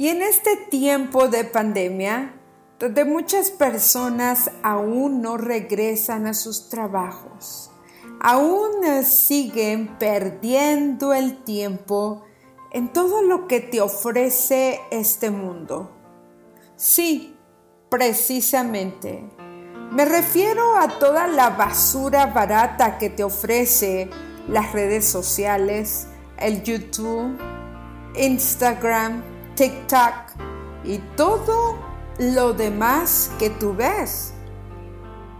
Y en este tiempo de pandemia, donde muchas personas aún no regresan a sus trabajos, aún siguen perdiendo el tiempo en todo lo que te ofrece este mundo. Sí, precisamente. Me refiero a toda la basura barata que te ofrece las redes sociales, el YouTube, Instagram, TikTok y todo lo demás que tú ves.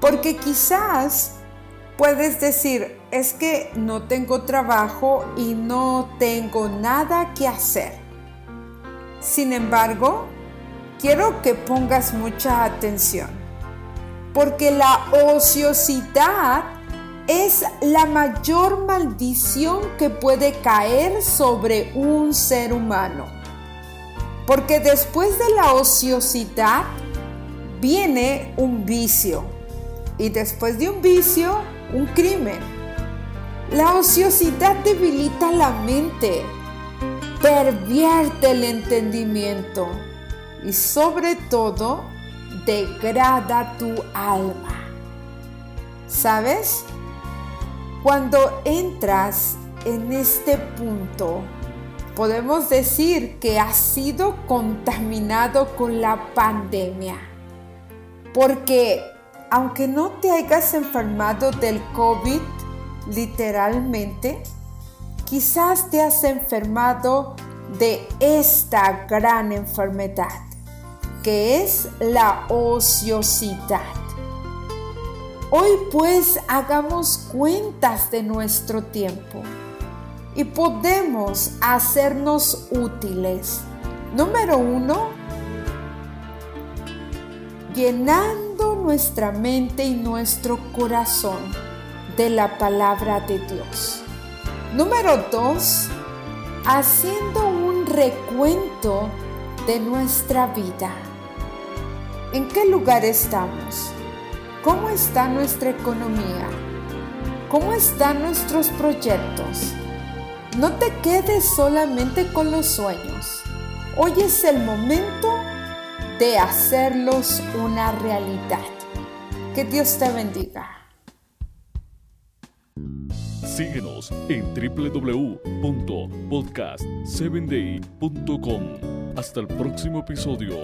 Porque quizás puedes decir, es que no tengo trabajo y no tengo nada que hacer. Sin embargo, quiero que pongas mucha atención, porque la ociosidad es la mayor maldición que puede caer sobre un ser humano. Porque después de la ociosidad viene un vicio. Y después de un vicio, un crimen. La ociosidad debilita la mente, pervierte el entendimiento y sobre todo degrada tu alma. ¿Sabes? Cuando entras en este punto, podemos decir que ha sido contaminado con la pandemia. Porque aunque no te hayas enfermado del COVID literalmente, quizás te has enfermado de esta gran enfermedad, que es la ociosidad. Hoy pues hagamos cuentas de nuestro tiempo y podemos hacernos útiles. Número uno, llenando nuestra mente y nuestro corazón de la palabra de Dios. Número dos, haciendo un recuento de nuestra vida. ¿En qué lugar estamos? ¿Cómo está nuestra economía? ¿Cómo están nuestros proyectos? No te quedes solamente con los sueños. Hoy es el momento de hacerlos una realidad. Que Dios te bendiga. Síguenos en www.podcast7day.com. Hasta el próximo episodio.